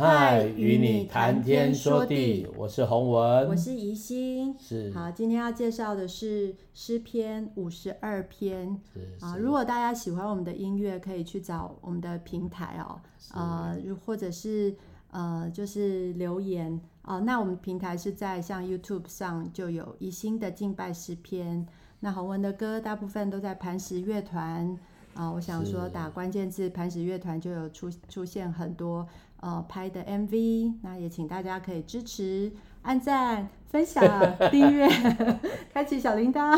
嗨，与你谈天说地，我是洪文，我是宜心，是。好，今天要介绍的是诗篇五十二篇。啊，如果大家喜欢我们的音乐，可以去找我们的平台哦，呃，或者是呃，就是留言哦、呃。那我们平台是在像 YouTube 上就有宜心的敬拜诗篇。那洪文的歌大部分都在磐石乐团啊，我想说打关键字磐石乐团就有出出现很多。呃，拍的 MV，那也请大家可以支持、按赞、分享、订阅、开启小铃铛。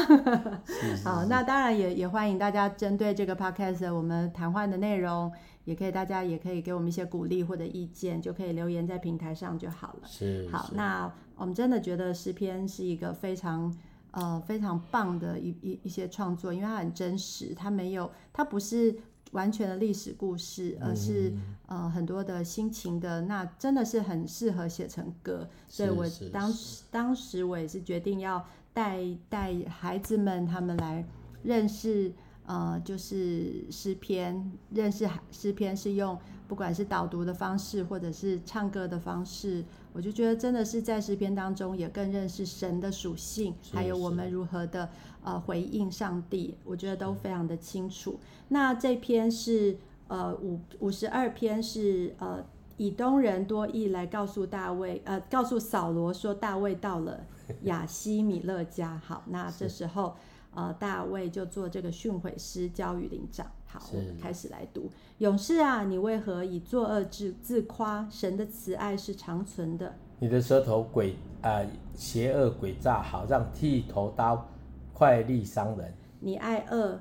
好，那当然也也欢迎大家针对这个 podcast 我们谈话的内容，也可以大家也可以给我们一些鼓励或者意见，就可以留言在平台上就好了。是，好，那我们真的觉得诗篇是一个非常呃非常棒的一一一些创作，因为它很真实，它没有，它不是。完全的历史故事，而是、嗯、呃很多的心情的，那真的是很适合写成歌。所以我当时当时我也是决定要带带孩子们他们来认识，呃，就是诗篇，认识诗篇是用不管是导读的方式，或者是唱歌的方式，我就觉得真的是在诗篇当中也更认识神的属性，还有我们如何的。呃，回应上帝，我觉得都非常的清楚。那这篇是呃五五十二篇是呃以东人多益来告诉大卫，呃告诉扫罗说大卫到了 亚西米勒家。好，那这时候呃大卫就做这个训诲师，教与灵长。好，我们开始来读。勇士啊，你为何以作恶自自夸？神的慈爱是长存的。你的舌头诡呃邪恶诡诈，好像剃头刀。快利伤人，你爱恶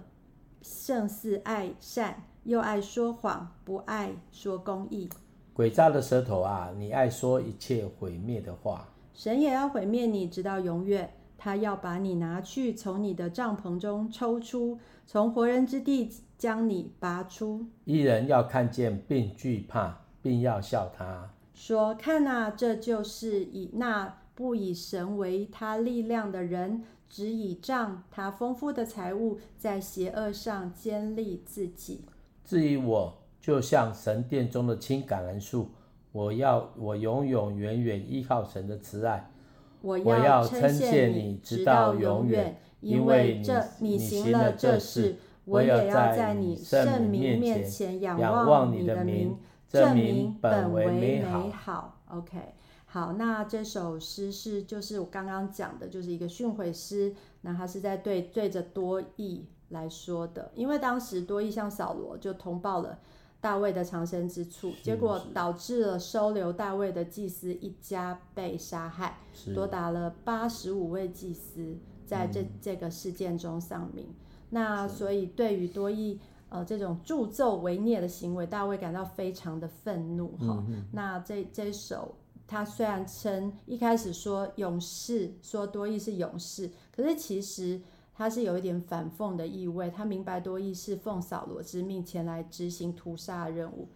胜似爱善，又爱说谎，不爱说公义。诡诈的舌头啊，你爱说一切毁灭的话。神也要毁灭你，直到永远。他要把你拿去，从你的帐篷中抽出，从活人之地将你拔出。一人要看见并惧怕，并要笑他，说：看啊，这就是以那不以神为他力量的人。只倚仗他丰富的财物，在邪恶上坚立自己。至于我，就像神殿中的青橄榄树，我要我永永远远依靠神的慈爱。我要称谢你直到永远，因为这你行了这事，我也要在你圣名面前仰望你的名，证明本为美好。OK。好，那这首诗是就是我刚刚讲的，就是一个训诲诗。那他是在对对着多益来说的，因为当时多益向扫罗就通报了大卫的藏身之处，结果导致了收留大卫的祭司一家被杀害，多达了八十五位祭司在这、嗯、这个事件中丧命。那所以对于多益呃这种助纣为虐的行为，大卫感到非常的愤怒哈、嗯。那这这首。他虽然称一开始说勇士，说多益是勇士，可是其实他是有一点反讽的意味。他明白多益是奉扫罗之命前来执行屠杀任务，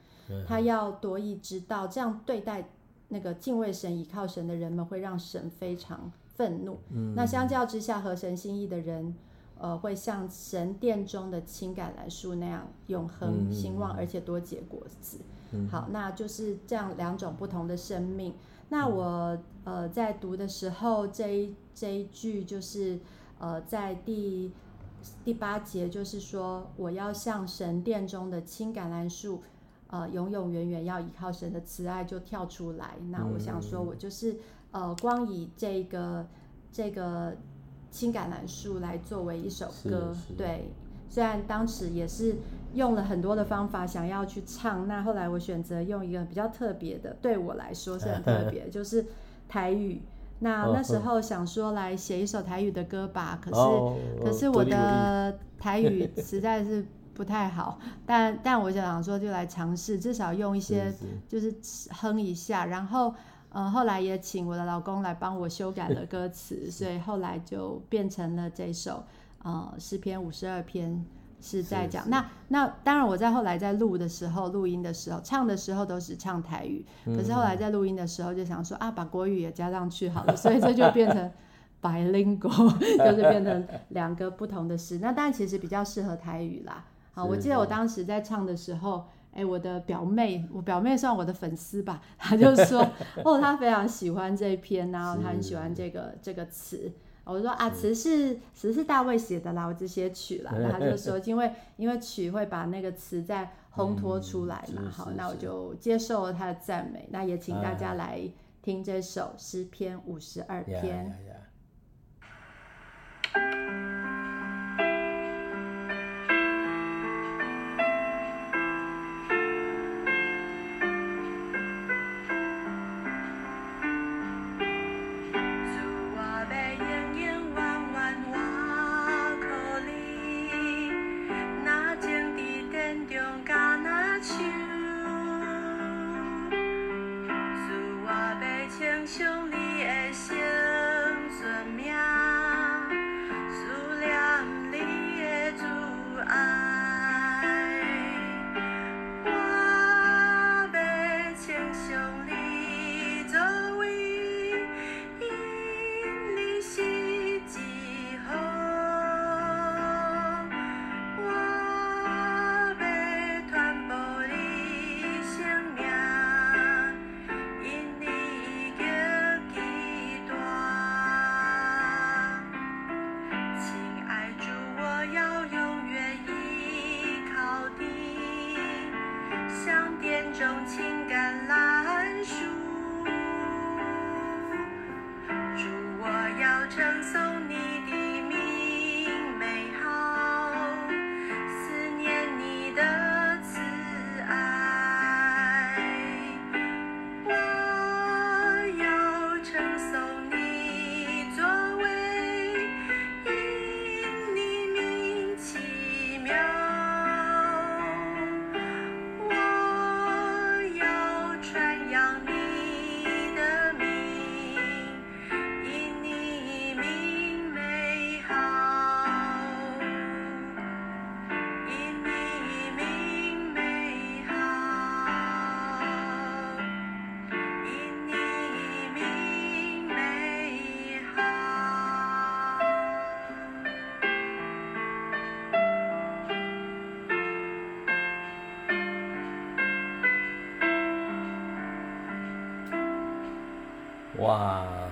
他要多益知道这样对待那个敬畏神、倚靠神的人们，会让神非常愤怒。那相较之下，合神心意的人，呃，会像神殿中的青橄榄树那样永恒兴旺，而且多结果子。好，那就是这样两种不同的生命。那我呃在读的时候，这一这一句就是呃在第第八节，就是说我要像神殿中的青橄榄树，呃永永远远要依靠神的慈爱，就跳出来。那我想说，我就是呃光以这个这个青橄榄树来作为一首歌，对。虽然当时也是用了很多的方法想要去唱，那后来我选择用一个比较特别的，对我来说是很特别，就是台语。那那时候想说来写一首台语的歌吧，可是、哦、可是我的 台语实在是不太好，但但我想说就来尝试，至少用一些就是哼一下，然后呃后来也请我的老公来帮我修改了歌词，所以后来就变成了这首。呃，诗篇五十二篇是在讲那那当然我在后来在录的时候，录音的时候，唱的时候都是唱台语，嗯、可是后来在录音的时候就想说啊，把国语也加上去好了，所以这就变成 bilingual，就是变成两个不同的诗。那当然其实比较适合台语啦。好，我记得我当时在唱的时候，哎，我的表妹，我表妹算我的粉丝吧，她就说，哦，她非常喜欢这一篇，然后她很喜欢这个这个词。我说啊，词是词是大卫写的啦，我只写曲啦。然后他就说，因为因为曲会把那个词再烘托出来嘛，好，那我就接受了他的赞美。那也请大家来听这首诗篇五十二篇。哇，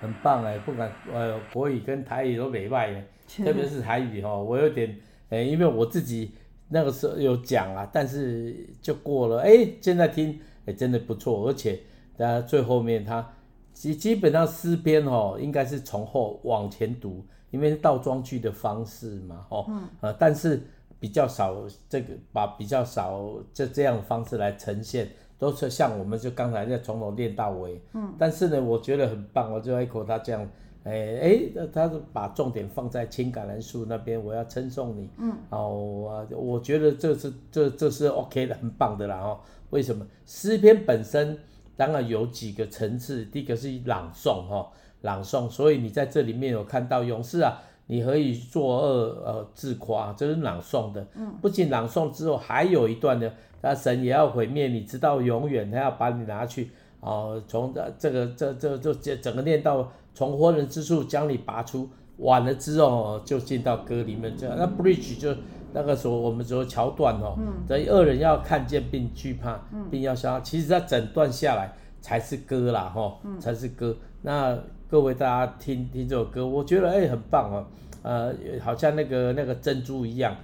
很棒哎！不管呃国语跟台语都没坏的，特别是台语哈，我有点哎，因为我自己那个时候有讲啊，但是就过了哎，现在听哎真的不错，而且在最后面它基基本上诗篇哦，应该是从后往前读，因为倒装句的方式嘛哦，嗯、呃，但是比较少这个把比较少这这样的方式来呈现。都是像我们就刚才在从头练到尾，嗯，但是呢，我觉得很棒，我就 echo 他这样，哎、欸、哎，他是把重点放在青橄榄树那边，我要称颂你，嗯，哦，我觉得这是这这是 OK 的，很棒的啦哦。为什么？诗篇本身当然有几个层次，第一个是朗诵哈，朗诵，所以你在这里面有看到勇士啊，你可以作恶呃自夸，这是朗诵的，嗯，不仅朗诵之后还有一段呢。那神也要毁灭你，直到永远。他要把你拿去，哦，从这这个这这这这整个念到从活人之处将你拔出，完了之后就进到歌里面。这样那 bridge 就那个时候我们说桥段哦，等于恶人要看见并惧怕，并要消。其实它整段下来才是歌啦，哈，才是歌。那各位大家听听这首歌，我觉得哎很棒哦，呃，好像那个那个珍珠一样。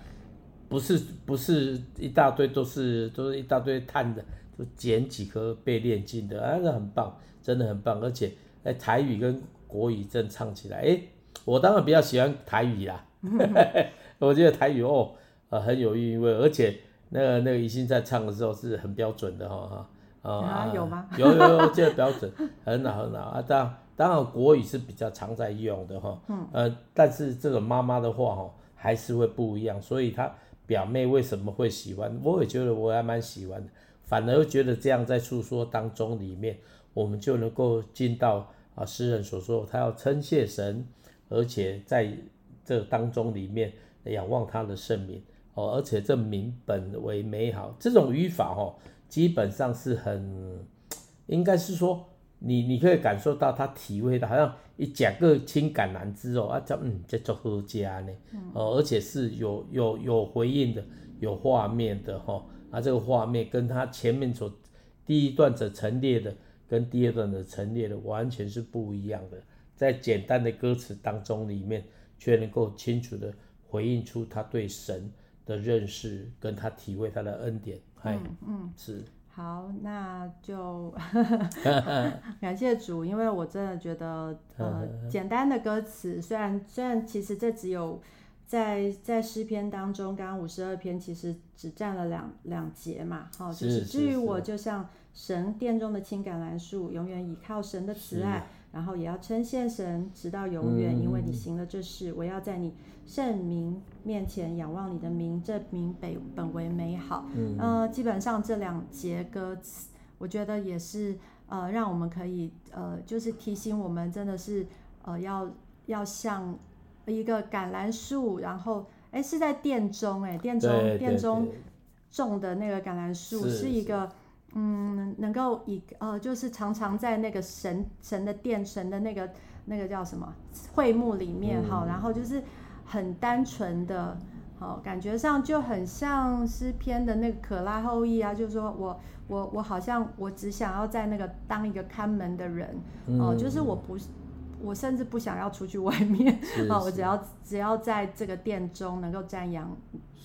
不是不是一大堆都是都是一大堆碳的，就捡几颗被炼金的，啊，那很棒，真的很棒，而且哎台语跟国语正唱起来，哎，我当然比较喜欢台语啦，我觉得台语哦，呃很有韵味，而且那个那个宜兴在唱的时候是很标准的哈哈，啊有吗？有有有，这个标准很好很好啊，当然当然国语是比较常在用的哈，嗯呃，但是这个妈妈的话哈还是会不一样，所以她。表妹为什么会喜欢？我也觉得我还蛮喜欢的，反而觉得这样在诉说当中里面，我们就能够进到啊诗人所说，他要称谢神，而且在这当中里面仰望他的圣名哦，而且这名本为美好，这种语法哦，基本上是很，应该是说。你你可以感受到他体会到，好像一讲个青橄榄枝哦，啊叫嗯叫做好佳呢，哦而且是有有有回应的，有画面的哈，啊，这个画面跟他前面所第一段的陈列的，跟第二段的陈列的完全是不一样的。在简单的歌词当中里面，却能够清楚的回应出他对神的认识，跟他体会他的恩典。嗯嗯，是。好，那就 感谢主，因为我真的觉得，呃，简单的歌词，虽然虽然其实这只有在在诗篇当中，刚刚五十二篇其实只占了两两节嘛，哦，就是至于我就像神殿中的青橄榄树，永远倚靠神的慈爱。然后也要称谢神，直到永远，嗯、因为你行了这事。我要在你圣名面前仰望你的名，这名本本为美好。嗯、呃，基本上这两节歌词，我觉得也是呃，让我们可以呃，就是提醒我们，真的是呃，要要像一个橄榄树，然后哎，是在殿中哎，殿中殿中种的那个橄榄树是，是一个。嗯，能够以呃，就是常常在那个神神的殿神的那个那个叫什么会幕里面哈、嗯，然后就是很单纯的，好，感觉上就很像诗篇的那个可拉后裔啊，就是说我我我好像我只想要在那个当一个看门的人哦、嗯，就是我不我甚至不想要出去外面 啊，我只要只要在这个殿中能够瞻仰。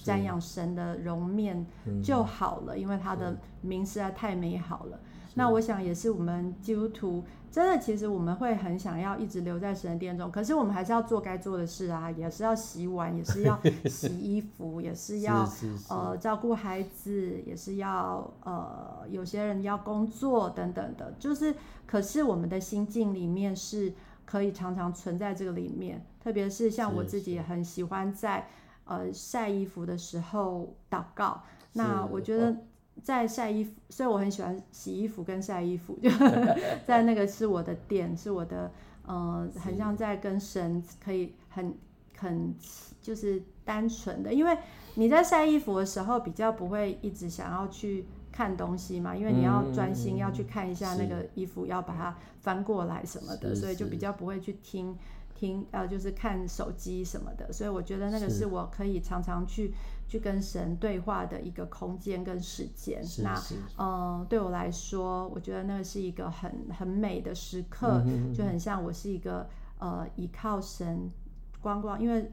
瞻仰神的容面就好了，嗯，因为他的名实在太美好了。那我想也是我们基督徒真的，其实我们会很想要一直留在神的殿中，可是我们还是要做该做的事啊，也是要洗碗，也是要 洗衣服，也是要呃照顾孩子，也是要呃有些人要工作等等的，就是可是我们的心境里面是可以常常存在这个里面，特别是像我自己也很喜欢在。呃，晒衣服的时候祷告。那我觉得在晒衣服，所以我很喜欢洗衣服跟晒衣服，就 在那个是我的点，是我的呃，很像在跟神可以很很就是单纯的，因为你在晒衣服的时候比较不会一直想要去看东西嘛，因为你要专心要去看一下那个衣服，要把它翻过来什么的，所以就比较不会去听。听呃，就是看手机什么的，所以我觉得那个是我可以常常去去跟神对话的一个空间跟时间。那嗯、呃，对我来说，我觉得那个是一个很很美的时刻，嗯，就很像我是一个呃依靠神光光，因为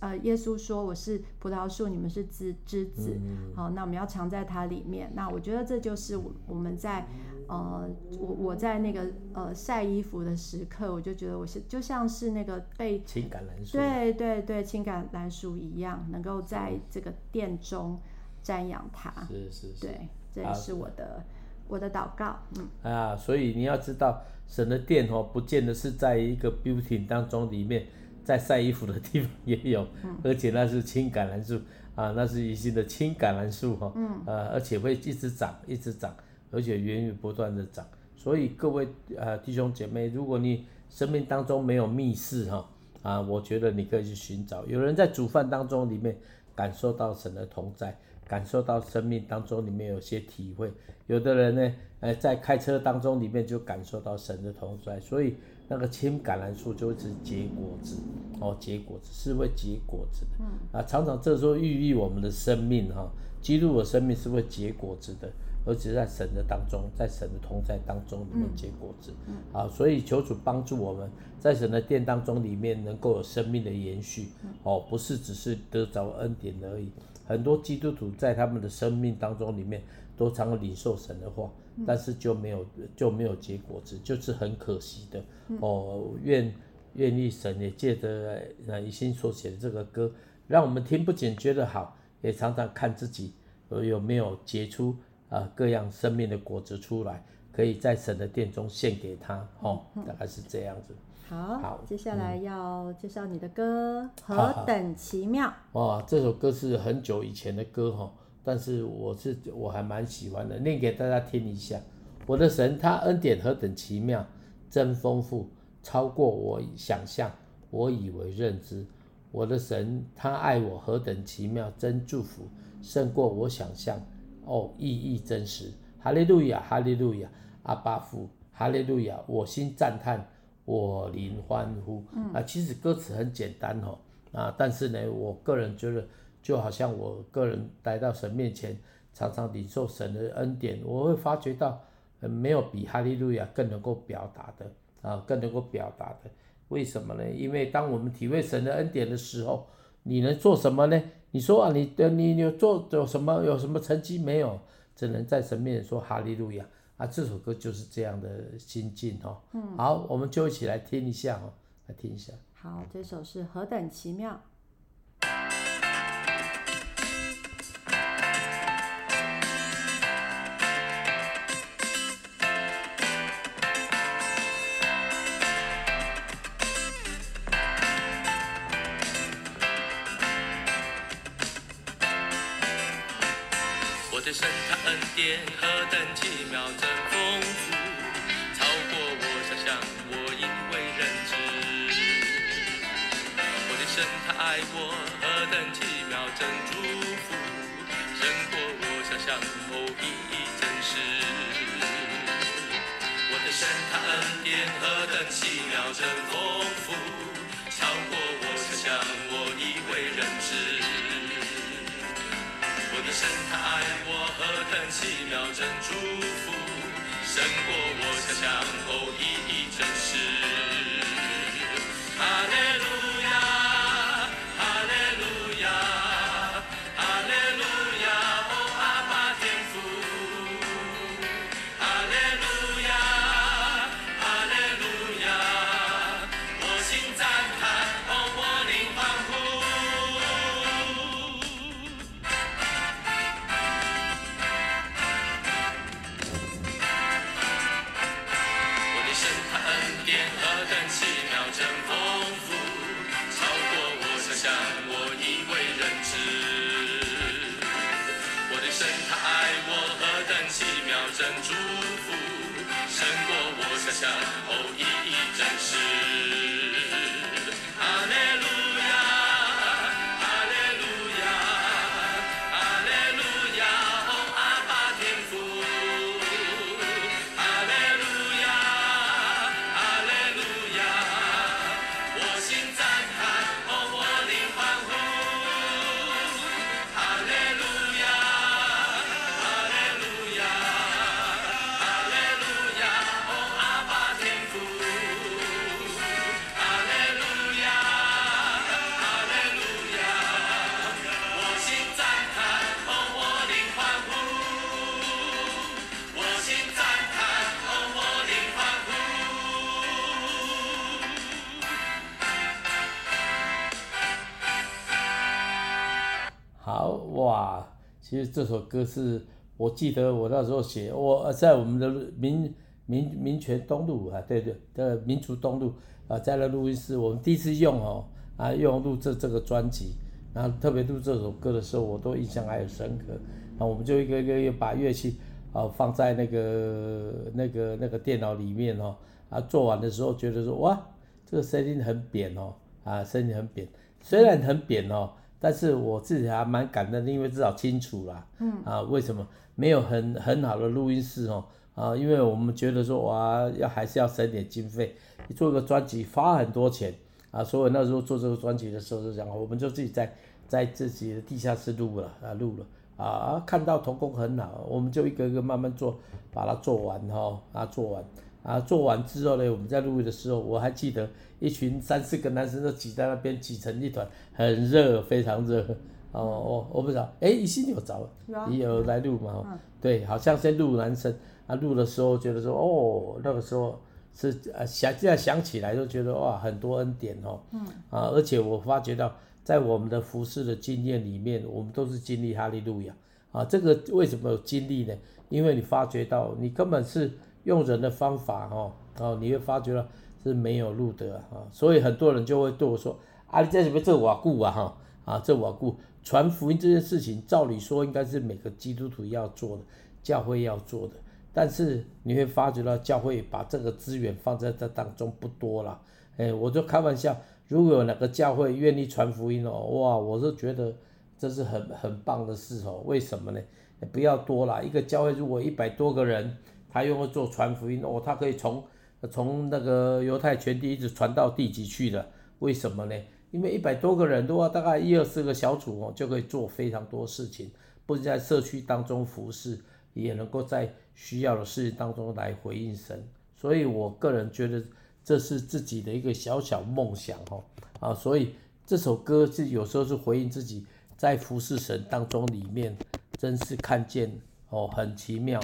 呃耶稣说我是葡萄树，你们是枝枝子，嗯，好，那我们要藏在它里面。那我觉得这就是我我们在。呃，我我在那个呃晒衣服的时刻，我就觉得我是就像是那个被情感蓝树，对对对，情感蓝树一样，能够在这个殿中瞻仰它。是是是，对，这也是我的、啊、我的祷告。嗯啊，所以你要知道，神的殿哦，不见得是在一个 building 当中里面，在晒衣服的地方也有，嗯、而且那是青橄榄树啊，那是一些的青橄榄树哈，嗯，呃，而且会一直长，一直长。而且源源不断的长，所以各位呃弟兄姐妹，如果你生命当中没有密室哈啊，我觉得你可以去寻找。有人在煮饭当中里面感受到神的同在，感受到生命当中里面有些体会。有的人呢，呃，在开车当中里面就感受到神的同在，所以那个青橄榄树就会是结果子哦，结果子是会结果子的。嗯啊，常常这时候寓意我们的生命哈，基督的生命是会结果子的。而且在神的当中，在神的同在当中里面结果子，嗯嗯，啊，所以求主帮助我们在神的殿当中里面能够有生命的延续，嗯，哦，不是只是得着恩典而已。很多基督徒在他们的生命当中里面都常领受神的话，嗯，但是就没有就没有结果子，就是很可惜的。哦，愿愿意神也借着那一心所写的这个歌，让我们听不仅觉得好，也常常看自己有没有结出。啊，各样生命的果子出来，可以在神的殿中献给他，哦，大概是这样子。好，好，接下来要介绍你的歌，嗯，何等奇妙。哇，这首歌是很久以前的歌哈，但是我是我还蛮喜欢的，念给大家听一下。我的神，他恩典何等奇妙，真丰富，超过我想象，我以为认知。我的神，他爱我何等奇妙，真祝福，胜过我想象。哦，意义真实，哈利路亚，哈利路亚，阿爸父，哈利路亚，我心赞叹，我灵欢呼。啊，其实歌词很简单哦，啊，但是呢，我个人觉得，就好像我个人来到神面前，常常领受神的恩典，我会发觉到，呃，没有比哈利路亚更能够表达的啊，更能够表达的。为什么呢？因为当我们体会神的恩典的时候，你能做什么呢？你说啊，你的你有做有什么有什么成绩没有？只能在神面前说哈利路亚啊！这首歌就是这样的心境哦。嗯，好，我们就一起来听一下哦，来听一下。好，这首是何等奇妙。真祝福胜过我想象哦，一真实，我的神探典何等奇妙，真丰富，超过我想象，我以为人知，我的神探，我何等奇妙，真祝福胜过我想象哦，一真实。начала. 其实这首歌是我记得我那时候写，我在我们的民民民权东路啊，对对的民族东路啊，在那录音室，我们第一次用哦啊用录这这个专辑，然后特别录这首歌的时候，我都印象还很深刻。那我们就一个一个一个把乐器啊放在那个那个那个电脑里面哦，啊做完的时候觉得说哇，这个声音很扁哦，啊声音很扁，虽然很扁哦。但是我自己还蛮感恩的，因为至少清楚啦。嗯啊，为什么没有很很好的录音室哦？啊，因为我们觉得说哇，要还是要省点经费，你做个专辑花很多钱啊，所以那时候做这个专辑的时候就讲，我们就自己在在自己的地下室录了啊，录了啊，看到童工很好，我们就一个一个慢慢做，把它做完哈，啊做完。啊，做完之后呢，我们在录的时候，我还记得一群三四个男生都挤在那边挤成一团，很热，非常热。哦，我我不知道，哎，一心有找，你有来录吗？嗯、对，好像先录男生，啊，录的时候觉得说，哦，那个时候是啊想现在想起来都觉得哇，很多恩典哦。嗯。啊，而且我发觉到，在我们的服事的经验里面，我们都是经历哈利路亚。啊，这个为什么有经历呢？因为你发觉到你根本是。用人的方法哦，哦，你会发觉到是没有路的啊，所以很多人就会对我说：“啊，你在什么这瓦固啊？哈啊，这瓦固传福音这件事情，照理说应该是每个基督徒要做的，教会要做的。但是你会发觉到教会把这个资源放在这当中不多了。哎，我就开玩笑，如果有哪个教会愿意传福音哦，哇，我是觉得这是很很棒的事哦。为什么呢？不要多了，一个教会如果一百多个人。他用来做传福音哦，他可以从从那个犹太全地一直传到地极去的，为什么呢？因为一百多个人的话，大概一二十个小组哦，就可以做非常多事情，不仅在社区当中服侍，也能够在需要的事情当中来回应神。所以我个人觉得这是自己的一个小小梦想哦啊，所以这首歌是有时候是回应自己在服侍神当中里面，真是看见哦，很奇妙，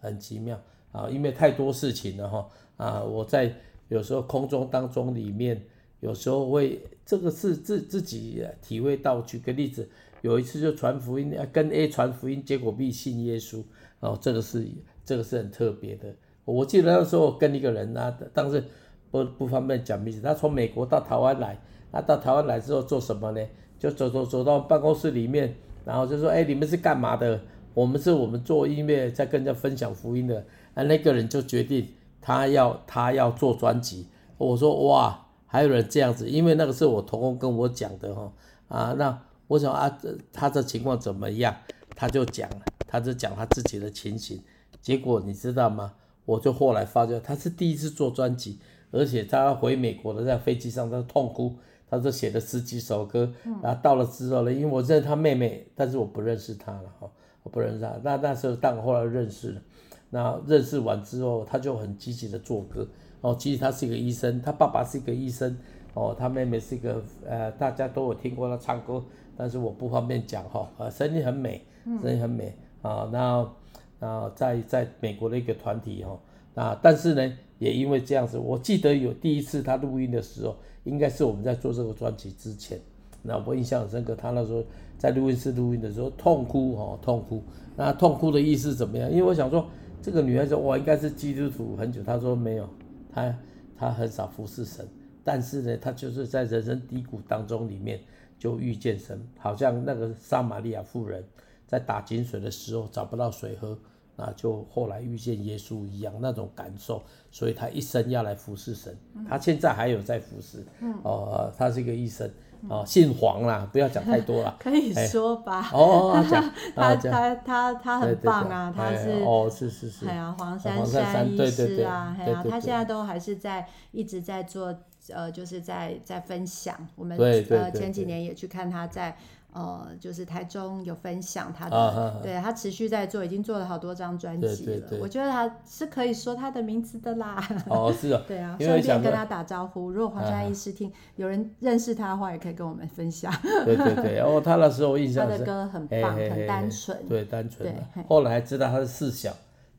很奇妙啊，因为太多事情了哈啊，我在有时候空中当中里面。有时候会，这个是自自己体会到。举个例子，有一次就传福音，跟 A 传福音，结果 B 信耶稣，哦，这个是这个是很特别的。我记得那时候跟一个人啊，当时不不方便讲名字，他从美国到台湾来，他到台湾来之后做什么呢？就走走走到办公室里面，然后就说：“哎，你们是干嘛的？我们是我们做音乐，在跟人家分享福音的。”啊，那个人就决定他要他要做专辑。我说：“哇！”还有人这样子，因为那个是我同工跟我讲的哈啊，那我想啊，他这情况怎么样？他就讲了，他就讲他自己的情形。结果你知道吗？我就后来发觉他是第一次做专辑，而且他回美国的在飞机上他痛哭，他说写了十几首歌，然后到了之后呢，因为我认识他妹妹，但是我不认识他了哈，我不认识他。那那时候但我后来认识了，那认识完之后，他就很积极的做歌。哦，其实他是一个医生，他爸爸是一个医生，哦，他妹妹是一个，呃，大家都有听过他唱歌，但是我不方便讲哈，呃，声音很美，声音很美，啊、嗯，那、哦，啊，在在美国的一个团体哈，啊，但是呢，也因为这样子，我记得有第一次他录音的时候，应该是我们在做这个专辑之前，那我印象很深刻，他那时候在录音室录音的时候痛哭，哦，痛哭，那痛哭的意思怎么样？因为我想说，这个女孩子我应该是基督徒很久，她说没有。她她很少服侍神，但是呢，她就是在人生低谷当中里面就遇见神，好像那个撒玛利亚妇人在打井水的时候找不到水喝，那就后来遇见耶稣一样那种感受，所以她一生要来服侍神，她现在还有在服侍，哦，她是一个医生。哦，姓黄啦，不要讲太多了。可以说吧。欸、哦，讲 他他他他很棒啊，他是哦是是是。哎呀，黄珊珊医师啊，哎呀，他现在都还是在一直在做，呃，就是在在分享。我们呃前几年也去看他在。呃，就是台中有分享他的，对他持续在做，已经做了好多张专辑了。对对对，我觉得他是可以说他的名字的啦。哦，是啊。对啊，顺便跟他打招呼。如果黄家医师听，啊、有人认识他的话，也可以跟我们分享。对对对，然哦，他那时候印象他的歌很棒，嘿嘿嘿很单纯。对，单纯。对，后来知道他是四小，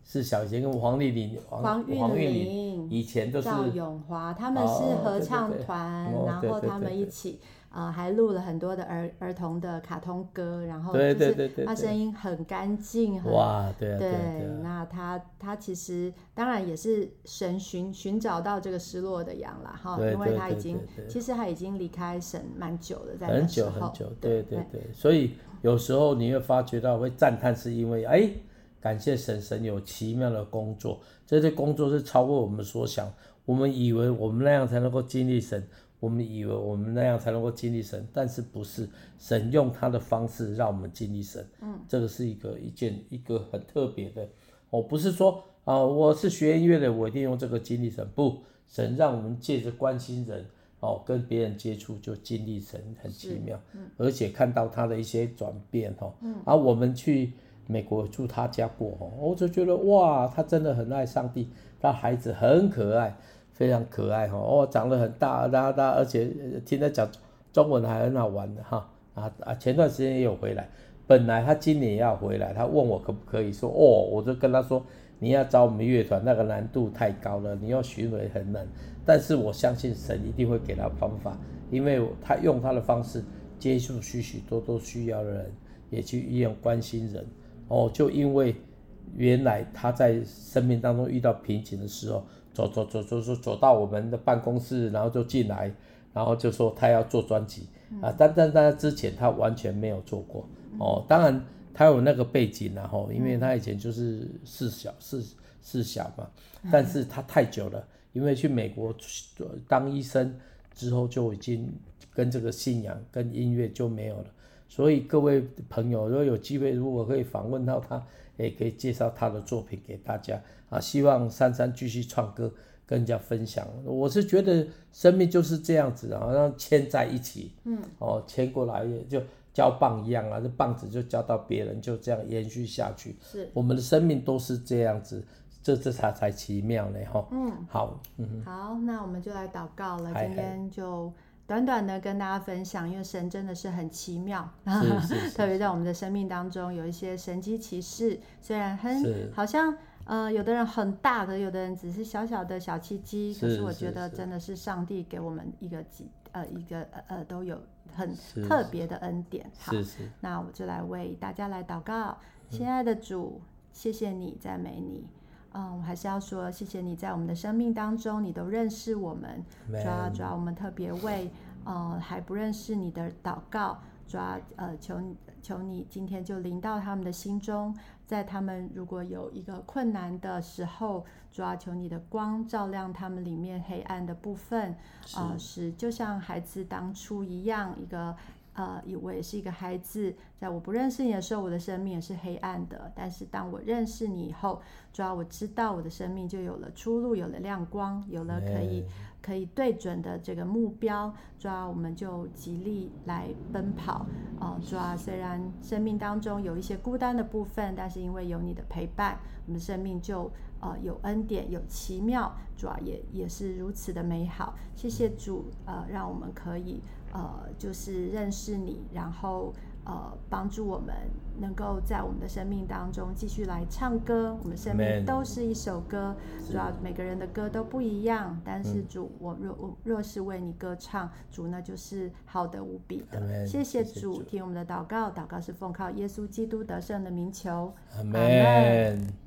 四小以前跟黄丽玲、黄黄韵玲以前都是赵咏华，他们是合唱团，哦、然后他们一起。呃，还录了很多的儿儿童的卡通歌，然后就是他声音很干净，很哇，对啊，对，那他他其实当然也是神寻寻找到这个失落的羊了哈，因为他已经其实他已经离开神蛮久了，在很久很久，对对对，所以有时候你会发觉到会赞叹，是因为哎，感谢神，神有奇妙的工作，这些工作是超过我们所想，我们以为我们那样才能够经历神。我们以为我们那样才能够经历神，但是不是神用他的方式让我们经历神。嗯，这个是一个一件一个很特别的。我不是说啊、呃，我是学音乐的，我一定用这个经历神。不，神让我们借着关心人，哦，跟别人接触就经历神，很奇妙。嗯，而且看到他的一些转变，哈。嗯。而我们去美国住他家过，哈，我就觉得哇，他真的很爱上帝，他孩子很可爱。非常可爱哈，哦，长得很大大大，而且听他讲中文还很好玩的哈啊啊！前段时间也有回来，本来他今年也要回来，他问我可不可以说哦，我就跟他说，你要找我们乐团那个难度太高了，你要巡回很难，但是我相信神一定会给他方法，因为他用他的方式接触许许多多需要的人，也去医院关心人哦，就因为原来他在生命当中遇到瓶颈的时候。走走走走走走到我们的办公室，然后就进来，然后就说他要做专辑啊，但但但之前他完全没有做过哦，当然他有那个背景然后，因为他以前就是四小四四小嘛，但是他太久了，因为去美国当医生之后就已经跟这个信仰跟音乐就没有了，所以各位朋友如果有机会，如果可以访问到他。也可以介绍他的作品给大家啊！希望珊珊继续唱歌，跟人家分享。我是觉得生命就是这样子，好像牵在一起，嗯，哦，牵过来就交棒一样啊，这棒子就交到别人，就这样延续下去。是，我们的生命都是这样子，这这才才奇妙呢，哈。嗯，好，嗯好，那我们就来祷告了。今天就短短的跟大家分享，因为神真的是很奇妙，特别在我们的生命当中有一些神迹奇事，虽然很好像。呃，有的人很大的，有的人只是小小的小奇迹，可是我觉得真的是上帝给我们一个几呃一个呃都有很特别的恩典。好，那我就来为大家来祷告，亲爱的主，谢谢你，赞美你。嗯，我还是要说谢谢你在我们的生命当中，你都认识我们。主要主要我们特别为呃还不认识你的祷告，主要呃求求你今天就临到他们的心中。在他们如果有一个困难的时候，主要求你的光照亮他们里面黑暗的部分，啊，是、呃、就像孩子当初一样，一个呃，我也是一个孩子，在我不认识你的时候，我的生命也是黑暗的。但是当我认识你以后，主要我知道我的生命就有了出路，有了亮光，有了可以。可以对准的这个目标，主要我们就极力来奔跑。哦，主要虽然生命当中有一些孤单的部分，但是因为有你的陪伴，我们生命就呃有恩典，有奇妙，主要也也是如此的美好。谢谢主，呃，让我们可以呃就是认识你，然后。呃，帮助我们能够在我们的生命当中继续来唱歌。我们生命都是一首歌，主要每个人的歌都不一样。但是主，我若我若是为你歌唱，主那就是好的无比的。谢谢主，听我们的祷告，祷告是奉靠耶稣基督得胜的名求。阿门。